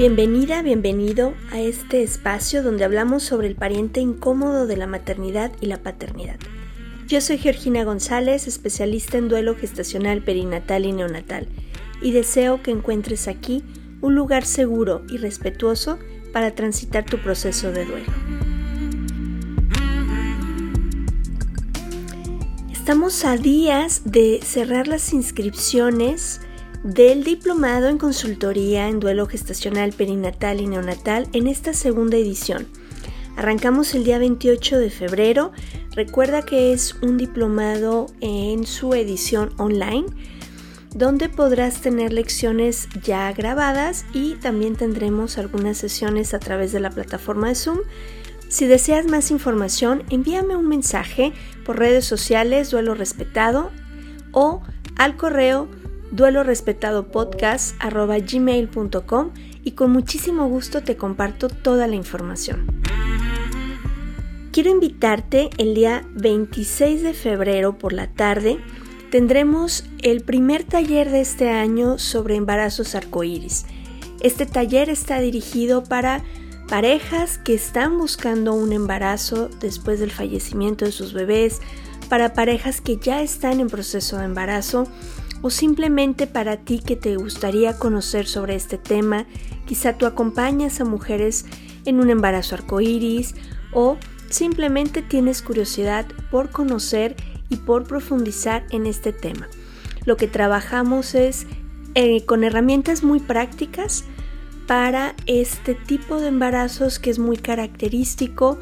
Bienvenida, bienvenido a este espacio donde hablamos sobre el pariente incómodo de la maternidad y la paternidad. Yo soy Georgina González, especialista en duelo gestacional perinatal y neonatal, y deseo que encuentres aquí un lugar seguro y respetuoso para transitar tu proceso de duelo. Estamos a días de cerrar las inscripciones del diplomado en consultoría en duelo gestacional, perinatal y neonatal en esta segunda edición. Arrancamos el día 28 de febrero. Recuerda que es un diplomado en su edición online donde podrás tener lecciones ya grabadas y también tendremos algunas sesiones a través de la plataforma de Zoom. Si deseas más información, envíame un mensaje por redes sociales Duelo Respetado o al correo duelo respetado gmail.com y con muchísimo gusto te comparto toda la información. Quiero invitarte el día 26 de febrero por la tarde. Tendremos el primer taller de este año sobre embarazos arcoíris. Este taller está dirigido para parejas que están buscando un embarazo después del fallecimiento de sus bebés, para parejas que ya están en proceso de embarazo o simplemente para ti que te gustaría conocer sobre este tema. Quizá tú acompañas a mujeres en un embarazo arcoíris o simplemente tienes curiosidad por conocer y por profundizar en este tema. Lo que trabajamos es eh, con herramientas muy prácticas para este tipo de embarazos que es muy característico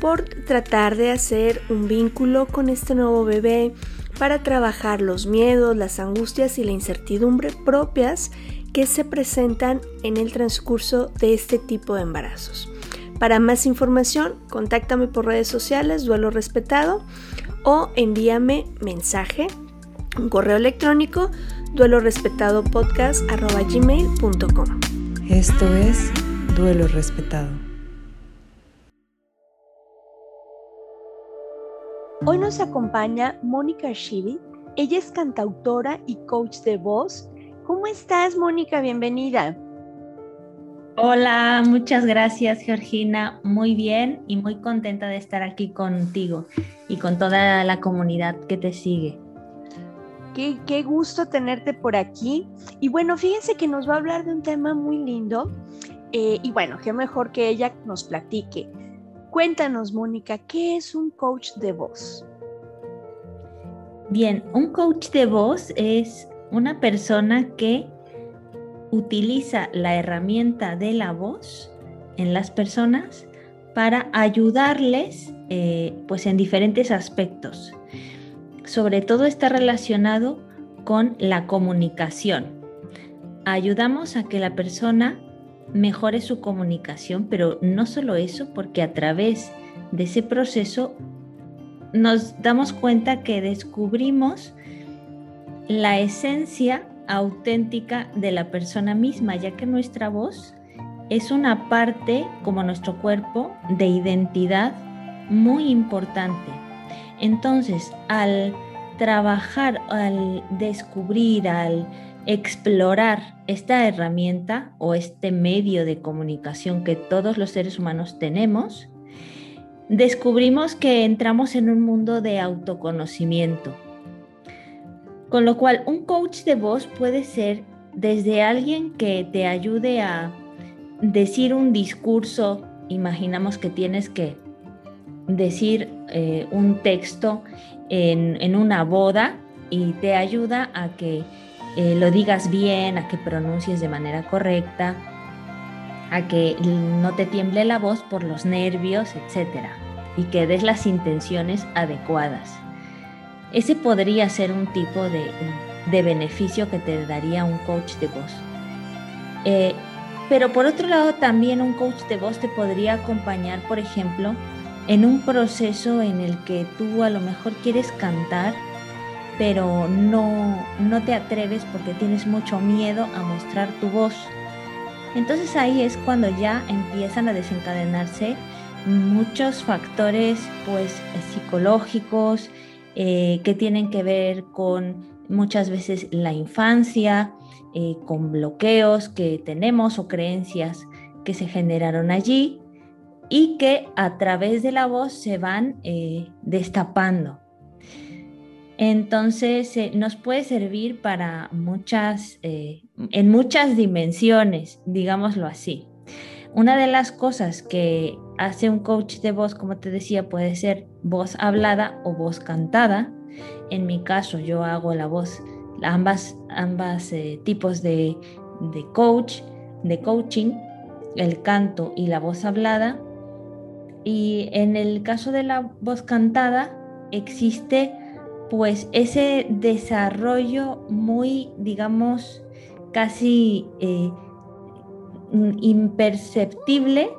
por tratar de hacer un vínculo con este nuevo bebé, para trabajar los miedos, las angustias y la incertidumbre propias que se presentan en el transcurso de este tipo de embarazos. Para más información, contáctame por redes sociales, Duelo Respetado, o envíame mensaje, un correo electrónico, duelorespetadopodcast.gmail.com. Esto es Duelo Respetado. Hoy nos acompaña Mónica Shivi. Ella es cantautora y coach de voz. ¿Cómo estás, Mónica? Bienvenida. Hola, muchas gracias, Georgina. Muy bien y muy contenta de estar aquí contigo y con toda la comunidad que te sigue. Qué, qué, gusto tenerte por aquí. Y bueno, fíjense que nos va a hablar de un tema muy lindo. Eh, y bueno, qué mejor que ella nos platique. Cuéntanos, Mónica, ¿qué es un coach de voz? Bien, un coach de voz es una persona que utiliza la herramienta de la voz en las personas para ayudarles eh, pues en diferentes aspectos. Sobre todo está relacionado con la comunicación. Ayudamos a que la persona mejore su comunicación, pero no solo eso, porque a través de ese proceso nos damos cuenta que descubrimos la esencia auténtica de la persona misma, ya que nuestra voz es una parte, como nuestro cuerpo, de identidad muy importante. Entonces, al trabajar, al descubrir, al explorar esta herramienta o este medio de comunicación que todos los seres humanos tenemos, descubrimos que entramos en un mundo de autoconocimiento. Con lo cual, un coach de voz puede ser desde alguien que te ayude a decir un discurso, imaginamos que tienes que decir eh, un texto en, en una boda y te ayuda a que eh, lo digas bien, a que pronuncies de manera correcta, a que no te tiemble la voz por los nervios, etc. Y que des las intenciones adecuadas. Ese podría ser un tipo de, beneficio que te daría un coach de voz. Eh, pero por otro lado, también un coach de voz te podría acompañar, por ejemplo, en un proceso en el que tú a lo mejor quieres cantar pero no, no te atreves porque tienes mucho miedo a mostrar tu voz. Entonces ahí es cuando ya empiezan a desencadenarse muchos factores pues psicológicos eh, que tienen que ver con muchas veces la infancia, eh, con bloqueos que tenemos o creencias que se generaron allí y que a través de la voz se van eh, destapando. Entonces nos puede servir para muchas, en muchas dimensiones, digámoslo así. Una de las cosas que hace un coach de voz, como te decía, puede ser voz hablada o voz cantada. En mi caso, yo hago la voz, ambas, ambas eh, tipos de, de coach, de coaching, el canto y la voz hablada. Y en el caso de la voz cantada, existe pues ese desarrollo muy, digamos, casi eh, imperceptible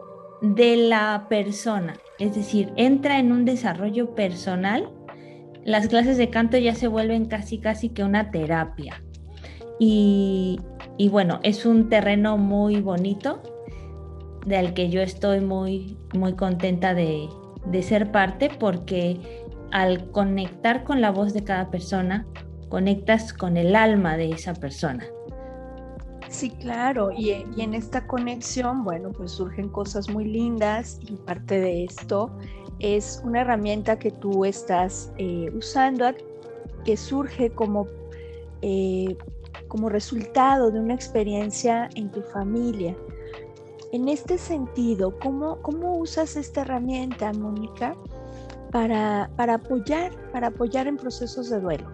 de la persona, es decir, entra en un desarrollo personal, las clases de canto ya se vuelven casi casi que una terapia. Y, bueno, es un terreno muy bonito del que yo estoy muy, muy contenta de ser parte porque al conectar con la voz de cada persona, conectas con el alma de esa persona. Sí, claro, y, en esta conexión, bueno, pues surgen cosas muy lindas y parte de esto es una herramienta que tú estás eh, usando que surge como, eh, como resultado de una experiencia en tu familia. En este sentido, ¿cómo, cómo usas esta herramienta, Mónica, para, para apoyar, para apoyar en procesos de duelo?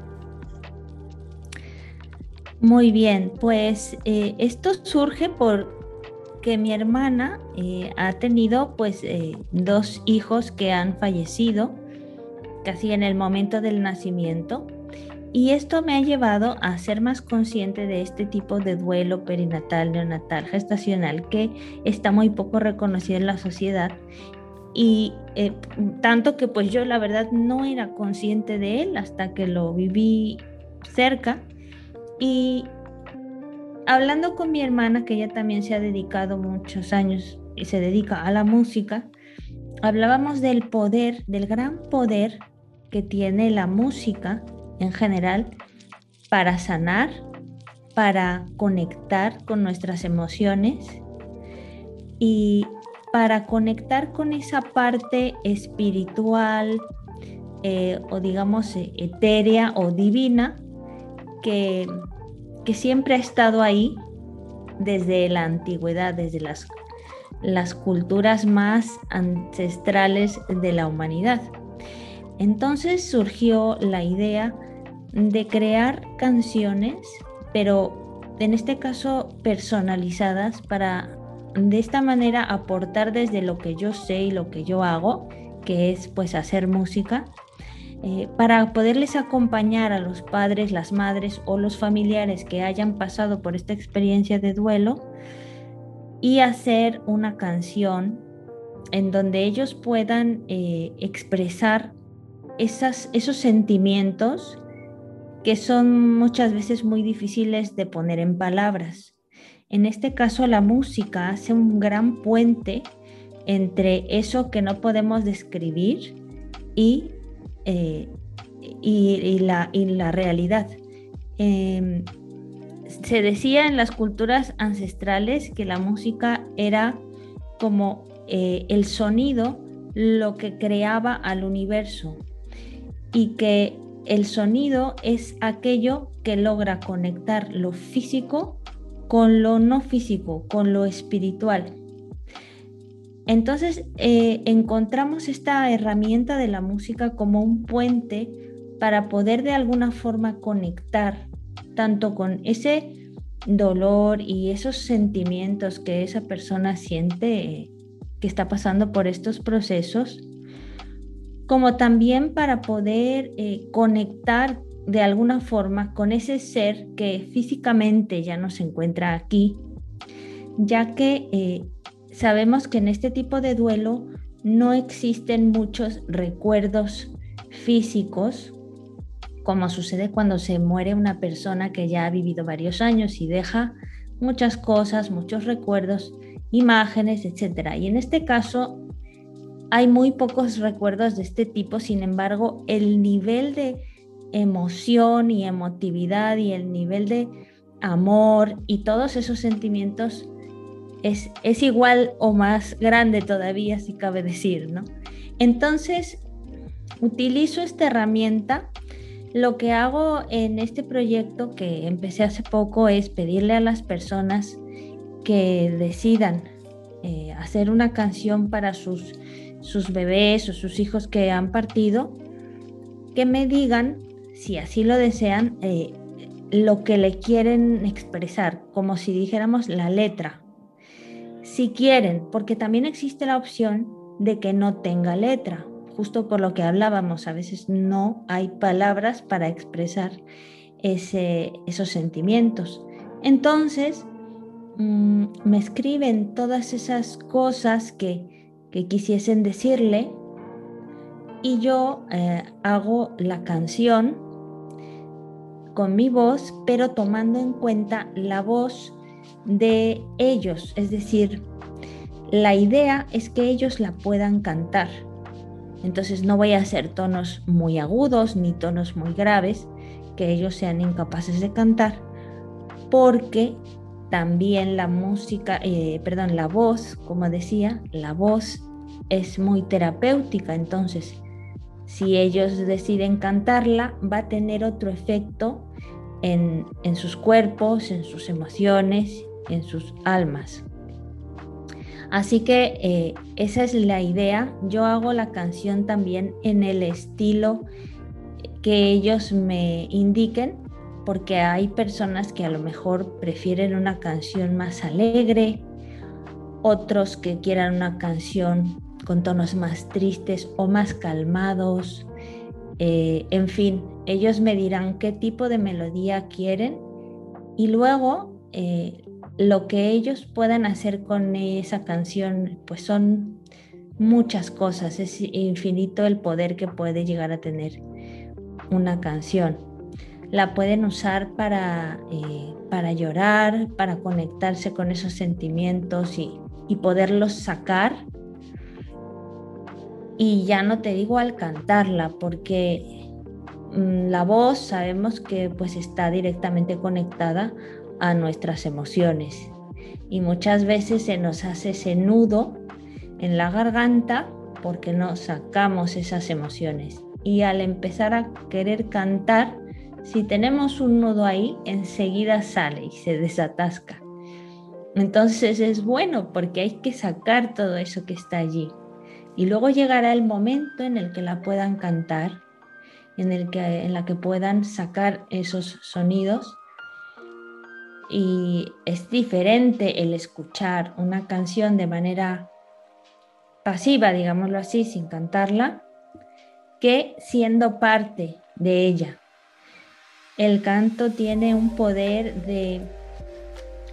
Muy bien, pues eh, esto surge porque mi hermana eh, ha tenido pues eh, dos hijos que han fallecido casi en el momento del nacimiento y esto me ha llevado a ser más consciente de este tipo de duelo perinatal, neonatal, gestacional que está muy poco reconocido en la sociedad y tanto que pues yo la verdad no era consciente de él hasta que lo viví cerca. Y hablando con mi hermana, que ella también se ha dedicado muchos años y se dedica a la música, hablábamos del poder, del gran poder que tiene la música en general para sanar, para conectar con nuestras emociones y para conectar con esa parte espiritual eh, o digamos eh, etérea o divina que, siempre ha estado ahí desde la antigüedad, desde las, las culturas más ancestrales de la humanidad. Entonces surgió la idea de crear canciones, pero en este caso personalizadas para de esta manera aportar desde lo que yo sé y lo que yo hago, que es pues hacer música, eh, para poderles acompañar a los padres, las madres o los familiares que hayan pasado por esta experiencia de duelo y hacer una canción en donde ellos puedan eh, expresar esas, esos sentimientos que son muchas veces muy difíciles de poner en palabras. En este caso, la música hace un gran puente entre eso que no podemos describir y eh, la, realidad. Em, se decía en las culturas ancestrales que la música era como eh, el sonido lo que creaba al universo y que el sonido es aquello que logra conectar lo físico con lo no físico, con lo espiritual. Entonces eh, encontramos esta herramienta de la música como un puente para poder de alguna forma conectar tanto con ese dolor y esos sentimientos que esa persona siente que está pasando por estos procesos, como también para poder eh, conectar de alguna forma con ese ser que físicamente ya no se encuentra aquí, ya que eh, sabemos que en este tipo de duelo no existen muchos recuerdos físicos, como sucede cuando se muere una persona que ya ha vivido varios años y deja muchas cosas, muchos recuerdos, imágenes, etc. Y en este caso hay muy pocos recuerdos de este tipo, sin embargo, el nivel de emoción y emotividad y el nivel de amor y todos esos sentimientos es, es igual o más grande todavía, si cabe decir, ¿no? Entonces, utilizo esta herramienta. Lo que hago en este proyecto que empecé hace poco es pedirle a las personas que decidan eh, hacer una canción para sus, sus bebés o sus hijos que han partido, que me digan, si así lo desean, eh, lo que le quieren expresar, como si dijéramos la letra. Si quieren, porque también existe la opción de que no tenga letra, justo por lo que hablábamos, a veces no hay palabras para expresar ese, esos sentimientos. Entonces, mm, me escriben todas esas cosas que, que quisiesen decirle y yo eh, hago la canción con mi voz, pero tomando en cuenta la voz de ellos, es decir, la idea es que ellos la puedan cantar. Entonces no voy a hacer tonos muy agudos ni tonos muy graves que ellos sean incapaces de cantar, porque también la música, eh, perdón, la voz, como decía, la voz es muy terapéutica, entonces si ellos deciden cantarla, va a tener otro efecto en, sus cuerpos, en sus emociones, en sus almas. Así que eh, esa es la idea. Yo hago la canción también en el estilo que ellos me indiquen, porque hay personas que a lo mejor prefieren una canción más alegre, otros que quieran una canción con tonos más tristes o más calmados. Eh, en fin, ellos me dirán qué tipo de melodía quieren y luego eh, lo que ellos puedan hacer con esa canción, pues son muchas cosas, es infinito el poder que puede llegar a tener una canción. La pueden usar para, eh, para llorar, para conectarse con esos sentimientos y, y poderlos sacar y ya no te digo al cantarla, porque mm, la voz sabemos que pues está directamente conectada a nuestras emociones. Y muchas veces se nos hace ese nudo en la garganta porque no sacamos esas emociones. Y al empezar a querer cantar si tenemos un nudo ahí enseguida sale y se desatasca. Entonces es bueno porque hay que sacar todo eso que está allí y luego llegará el momento en el que la puedan cantar, en el que en la que puedan sacar esos sonidos. Y es diferente el escuchar una canción de manera pasiva, digámoslo así, sin cantarla, que siendo parte de ella. El canto tiene un poder de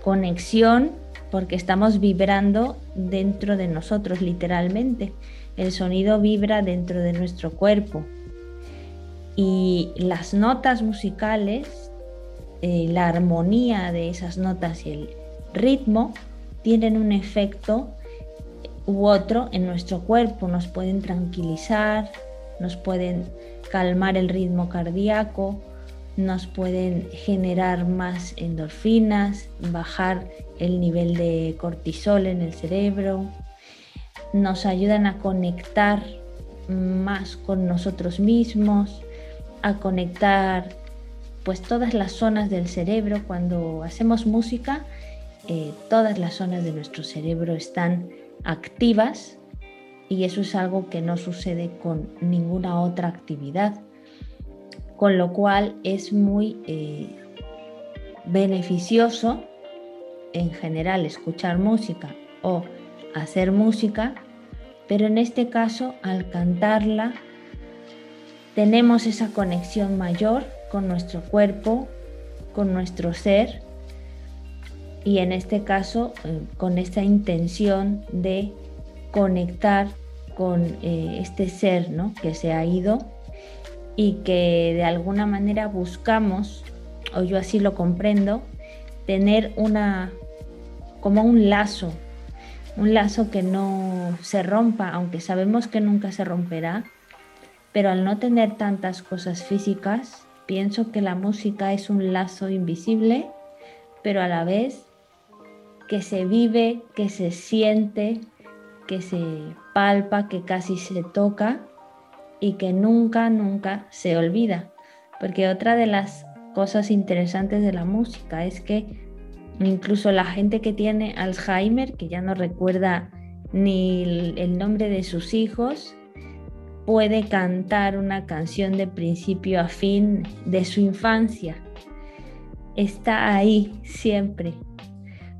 conexión porque estamos vibrando dentro de nosotros literalmente. El sonido vibra dentro de nuestro cuerpo y las notas musicales, eh, la armonía de esas notas y el ritmo tienen un efecto u otro en nuestro cuerpo, nos pueden tranquilizar, nos pueden calmar el ritmo cardíaco, nos pueden generar más endorfinas, bajar el nivel de cortisol en el cerebro, nos ayudan a conectar más con nosotros mismos, a conectar pues todas las zonas del cerebro. Cuando hacemos música, eh, todas las zonas de nuestro cerebro están activas y eso es algo que no sucede con ninguna otra actividad con lo cual es muy eh, beneficioso en general escuchar música o hacer música, pero en este caso al cantarla tenemos esa conexión mayor con nuestro cuerpo, con nuestro ser y en este caso eh, con esta intención de conectar con eh, este ser ¿no? que se ha ido y que de alguna manera buscamos, o yo así lo comprendo, tener una como un lazo, un lazo que no se rompa, aunque sabemos que nunca se romperá, pero al no tener tantas cosas físicas, pienso que la música es un lazo invisible pero a la vez que se vive, que se siente, que se palpa, que casi se toca y que nunca, nunca se olvida. Porque otra de las cosas interesantes de la música es que incluso la gente que tiene Alzheimer, que ya no recuerda ni el nombre de sus hijos, puede cantar una canción de principio a fin de su infancia. Está ahí siempre.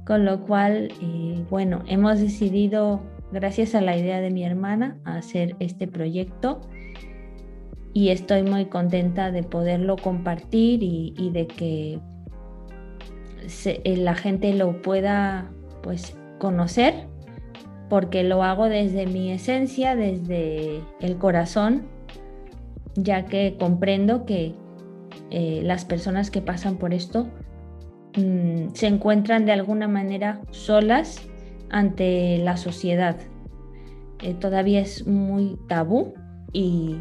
Con lo cual, eh, bueno, hemos decidido, gracias a la idea de mi hermana, hacer este proyecto y estoy muy contenta de poderlo compartir y, de que eh, la gente lo pueda pues conocer porque lo hago desde mi esencia, desde el corazón, ya que comprendo que eh, las personas que pasan por esto mm, se encuentran de alguna manera solas ante la sociedad. Eh, todavía es muy tabú y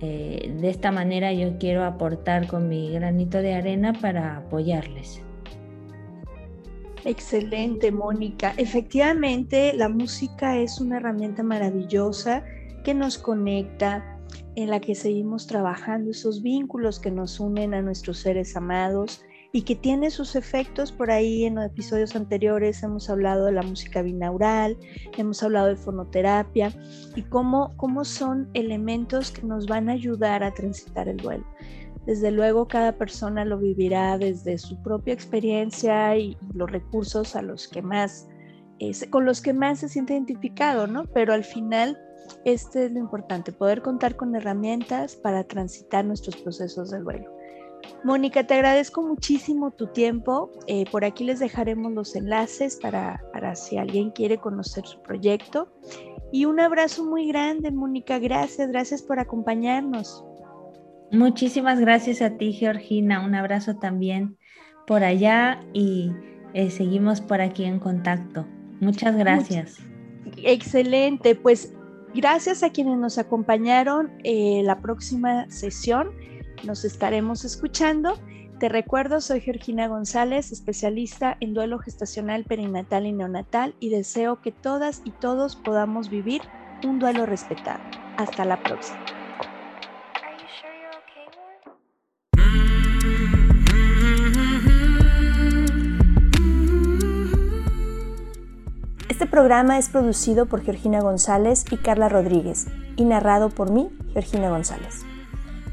eh, de esta manera yo quiero aportar con mi granito de arena para apoyarles. Excelente, Mónica. Efectivamente, la música es una herramienta maravillosa que nos conecta, en la que seguimos trabajando esos vínculos que nos unen a nuestros seres amados y que tiene sus efectos por ahí en los episodios anteriores hemos hablado de la música binaural, hemos hablado de fonoterapia y cómo, cómo son elementos que nos van a ayudar a transitar el duelo. Desde luego cada persona lo vivirá desde su propia experiencia y, los recursos a los que más, con los que más se siente identificado, ¿no? Pero al final este es lo importante, poder contar con herramientas para transitar nuestros procesos de duelo. Mónica, te agradezco muchísimo tu tiempo. Eh, por aquí les dejaremos los enlaces para, para si alguien quiere conocer su proyecto. Y un abrazo muy grande, Mónica. Gracias, gracias por acompañarnos. Muchísimas gracias a ti, Georgina. Un abrazo también por allá y eh, seguimos por aquí en contacto. Muchas gracias. excelente, pues gracias a quienes nos acompañaron. Eh, la próxima sesión nos estaremos escuchando. Te recuerdo, soy Georgina González, especialista en duelo gestacional, perinatal y neonatal y deseo que todas y todos podamos vivir un duelo respetado. Hasta la próxima. Este programa es producido por Georgina González y Carla Rodríguez y narrado por mí, Georgina González.